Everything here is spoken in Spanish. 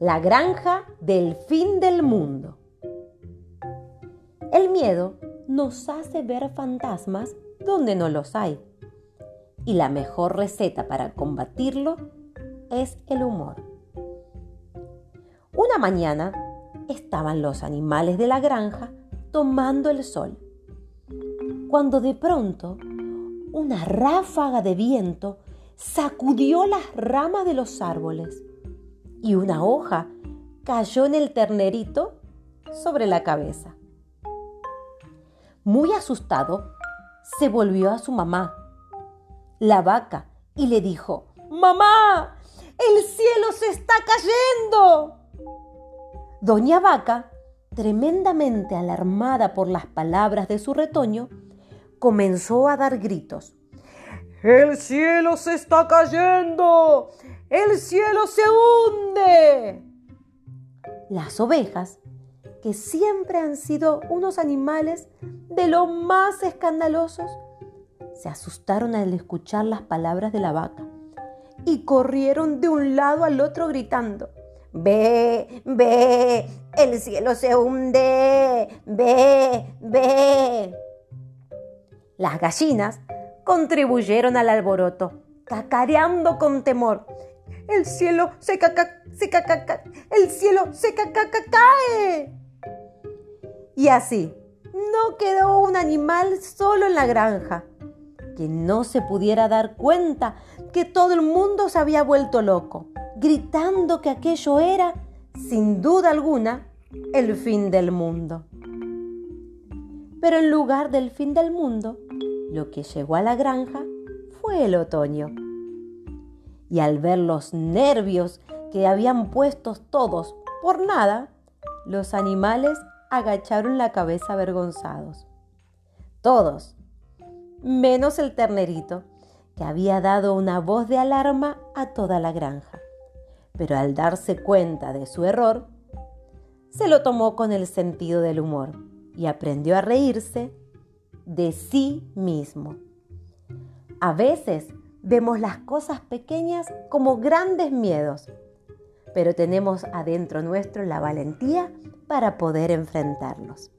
La granja del fin del mundo. El miedo nos hace ver fantasmas donde no los hay. Y la mejor receta para combatirlo es el humor. Una mañana estaban los animales de la granja tomando el sol, cuando de pronto una ráfaga de viento sacudió las ramas de los árboles y una hoja cayó en el ternerito sobre la cabeza. Muy asustado, se volvió a su mamá, la vaca, y le dijo, ¡Mamá! ¡El cielo se está cayendo! Doña Vaca, tremendamente alarmada por las palabras de su retoño, comenzó a dar gritos. ¡El cielo se está cayendo! ¡El cielo se hunde! Las ovejas, que siempre han sido unos animales de lo más escandalosos, se asustaron al escuchar las palabras de la vaca y corrieron de un lado al otro gritando. Ve, ve, el cielo se hunde, ve, ve. Las gallinas contribuyeron al alboroto, cacareando con temor. El cielo se caca, se caca, el cielo se caca, cae. Y así, no quedó un animal solo en la granja, que no se pudiera dar cuenta que todo el mundo se había vuelto loco, gritando que aquello era, sin duda alguna, el fin del mundo. Pero en lugar del fin del mundo, lo que llegó a la granja fue el otoño. Y al ver los nervios que habían puesto todos por nada, los animales agacharon la cabeza avergonzados. Todos, menos el ternerito, que había dado una voz de alarma a toda la granja. Pero al darse cuenta de su error, se lo tomó con el sentido del humor y aprendió a reírse de sí mismo. A veces vemos las cosas pequeñas como grandes miedos, pero tenemos adentro nuestro la valentía para poder enfrentarlos.